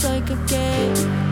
close I could.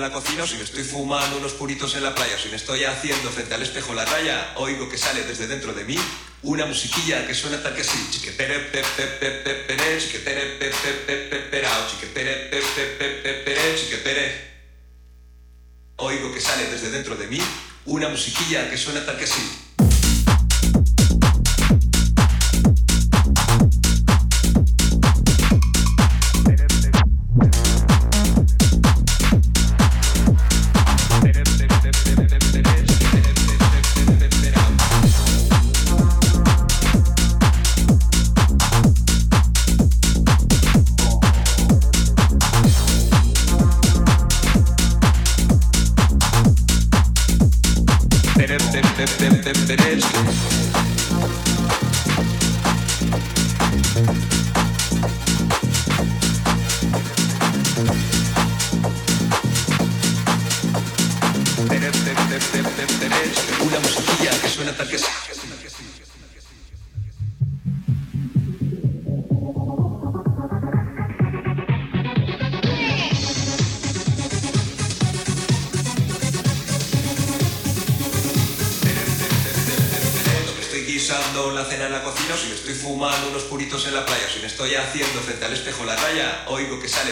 En la cocina, o si me estoy fumando unos puritos en la playa, o si me estoy haciendo frente al espejo la raya, oigo que sale desde dentro de mí una musiquilla que suena tal que así, chiquetere chiquetere chiquetere chiquetere. Oigo que sale desde dentro de mí una musiquilla que suena tal que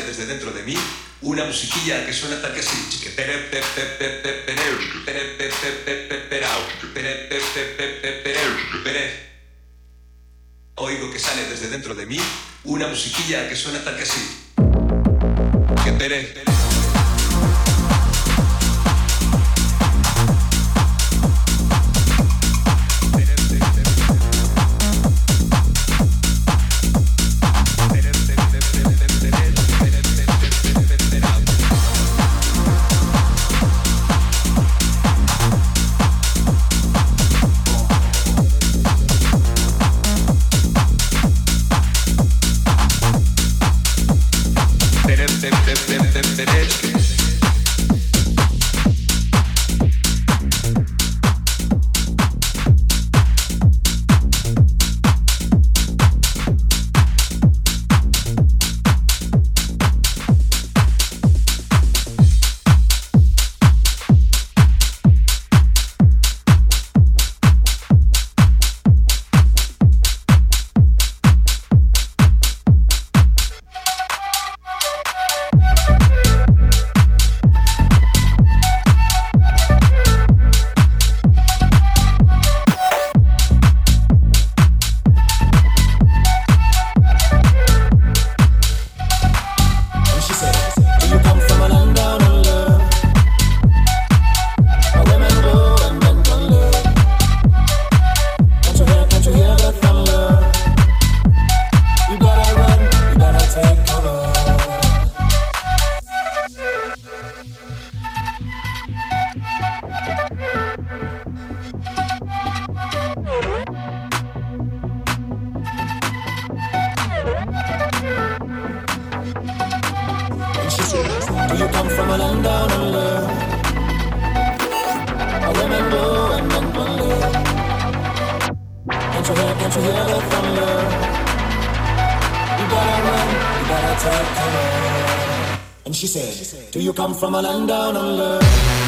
así. que suena tal que así. Oigo que sale desde dentro de mí una musiquilla que suena tal que así. Que you can't you hear the thunder? You better run, you better take cover. And she said, Do you come from a land down under?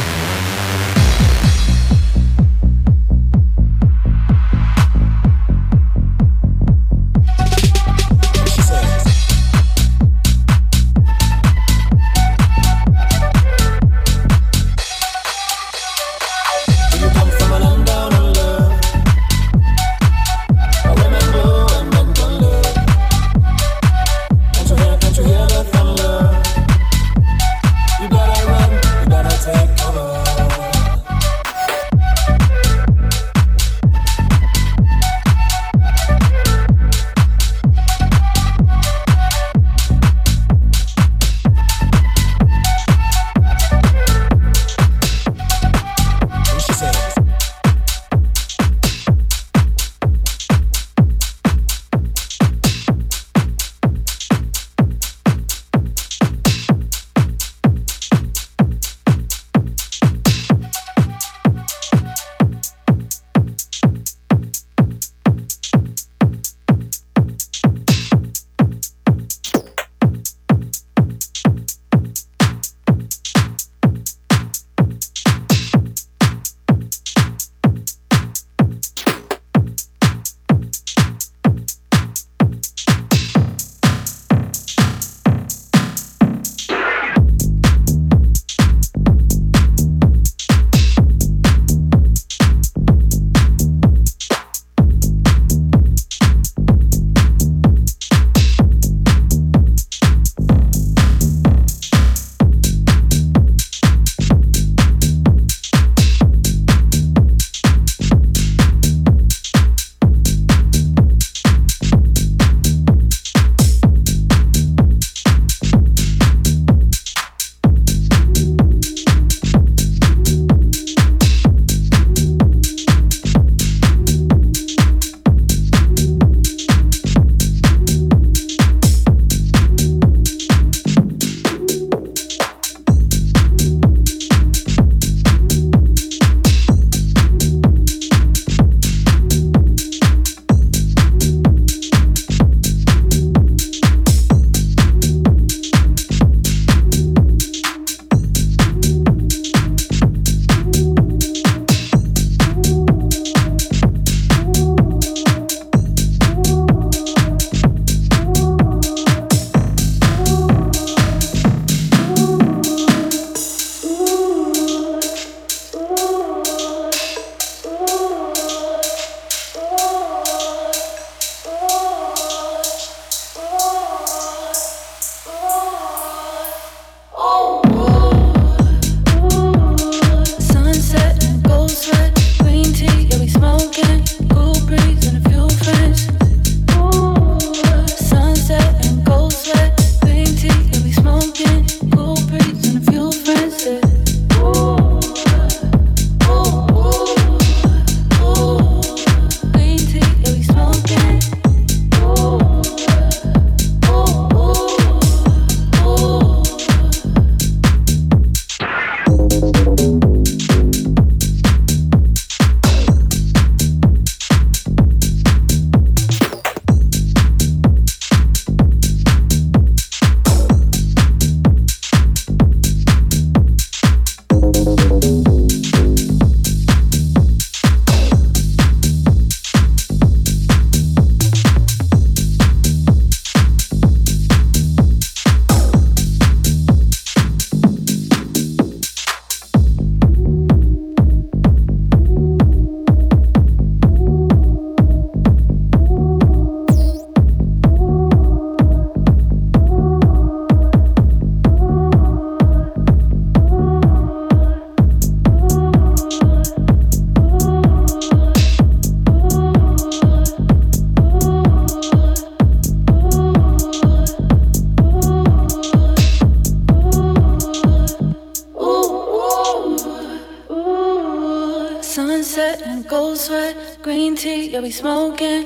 We smoking.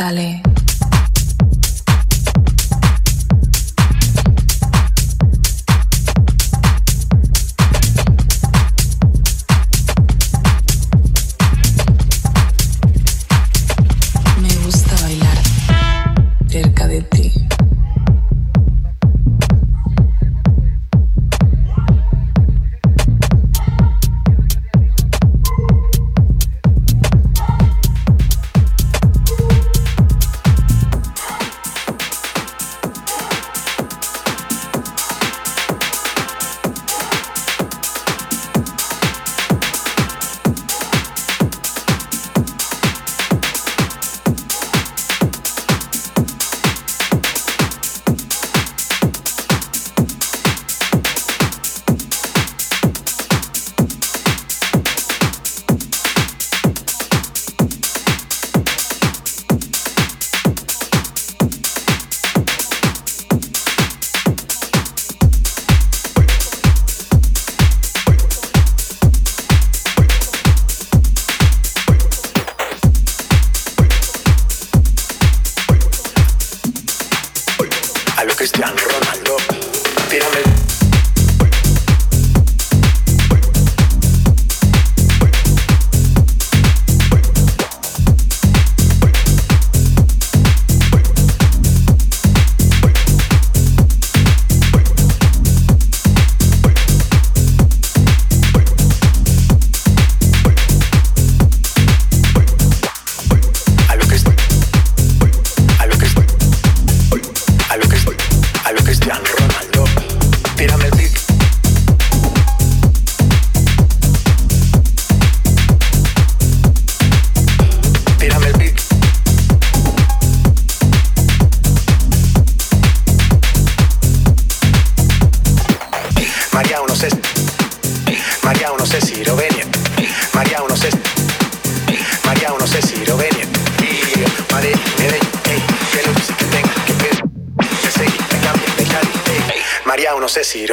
Dale. sé si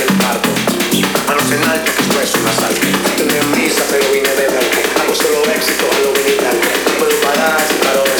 del parto. Manos en alto, esto es un asalto. No tendré misa, pero vine de verte. Hago solo éxito a lo venir puedo parar si paro de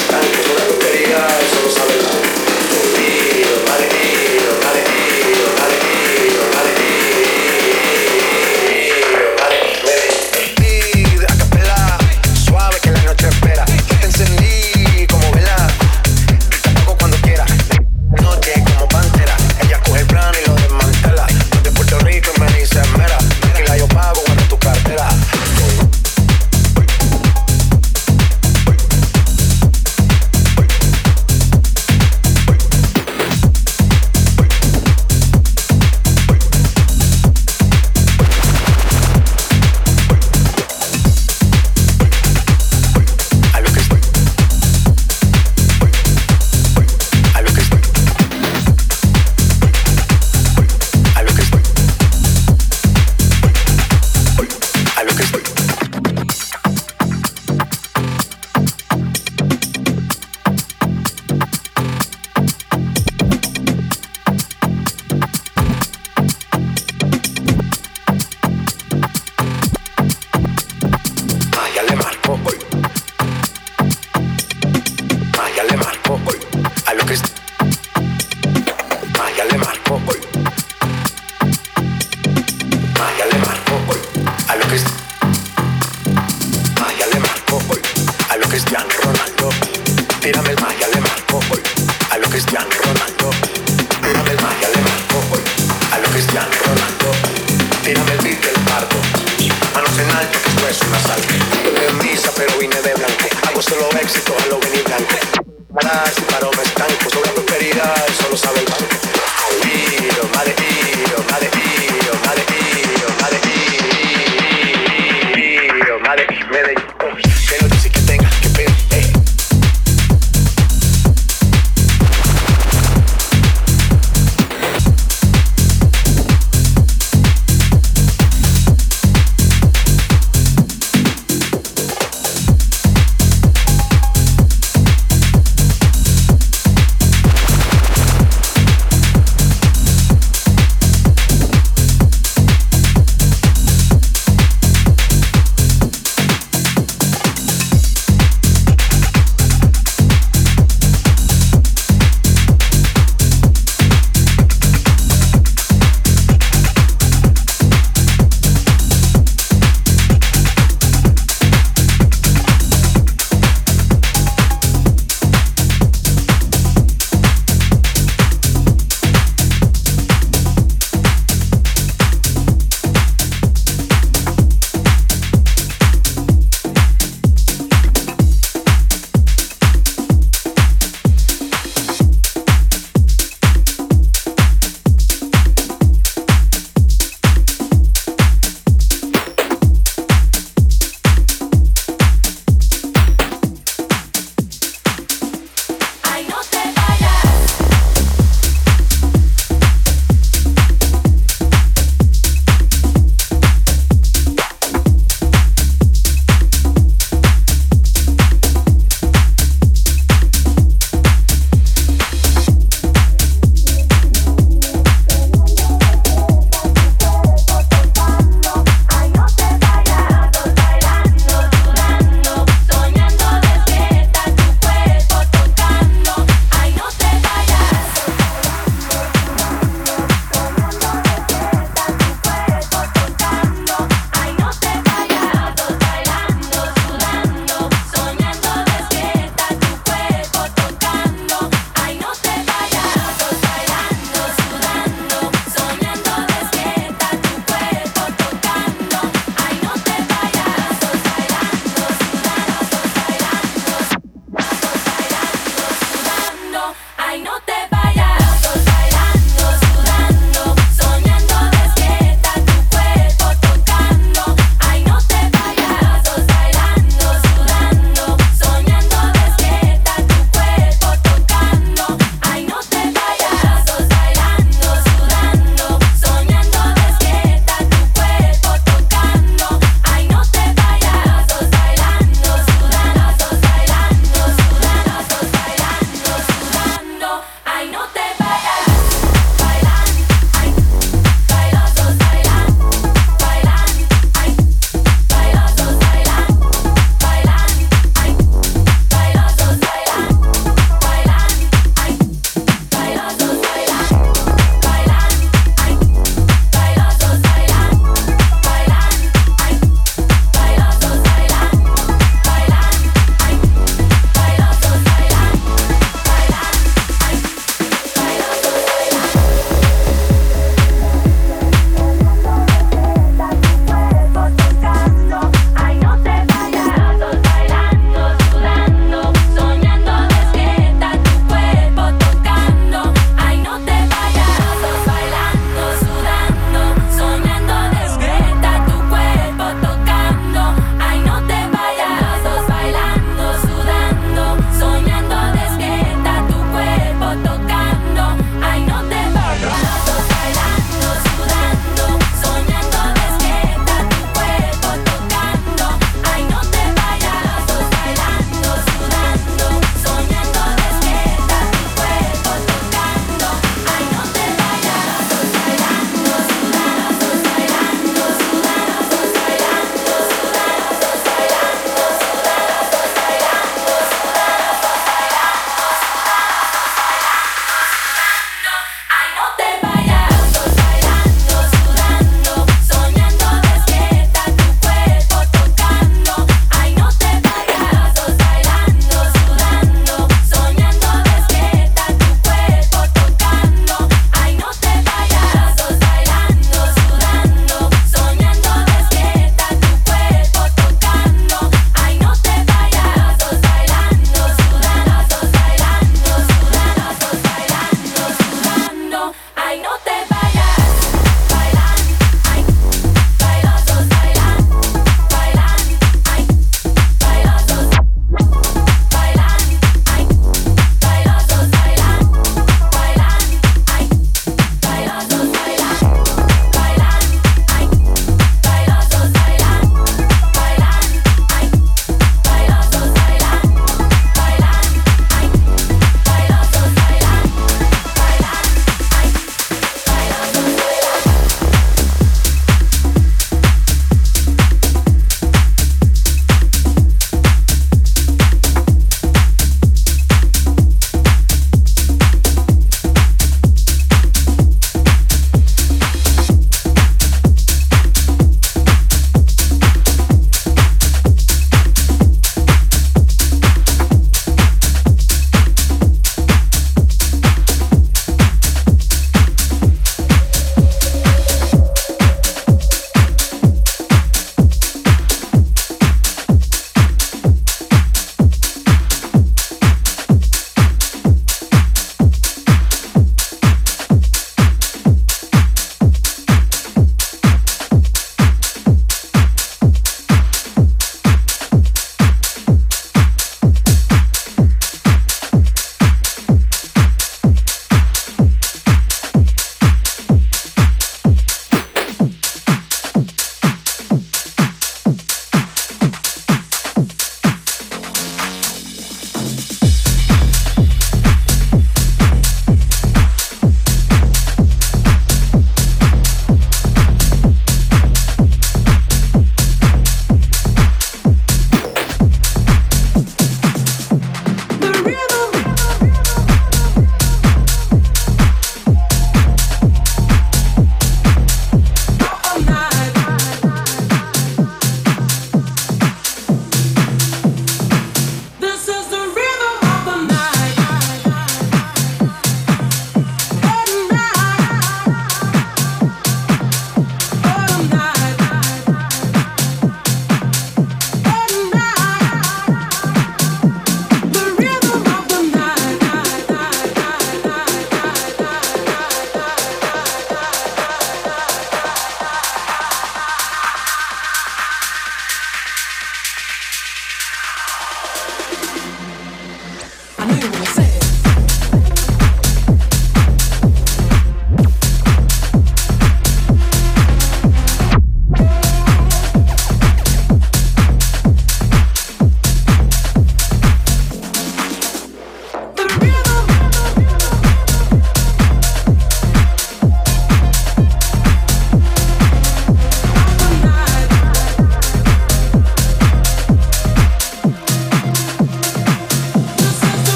lo sabe.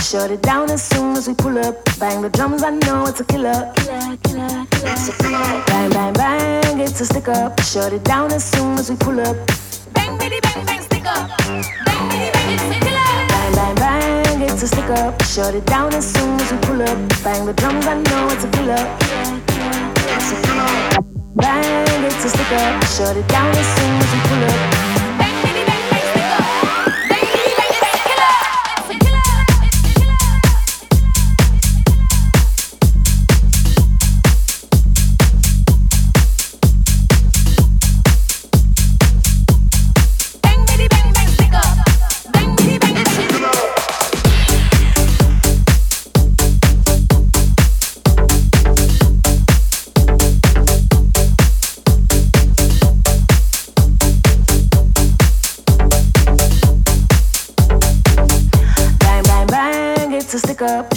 Shut it down as soon as we pull up. Bang the drums, I know it's a killer. Killer, killer, killer. Bang, bang, bang, it's a stick up. Shut it down as soon as we pull up. Bang, bitty, bang, bang, stick up. Bang, bitty, bang, it's a killer. Bang, bang, bang, it's a stick up. Shut it down as soon as we pull up. Bang the drums, I know it's a killer. Bang, it's a stick up. Shut it down as soon as we pull up.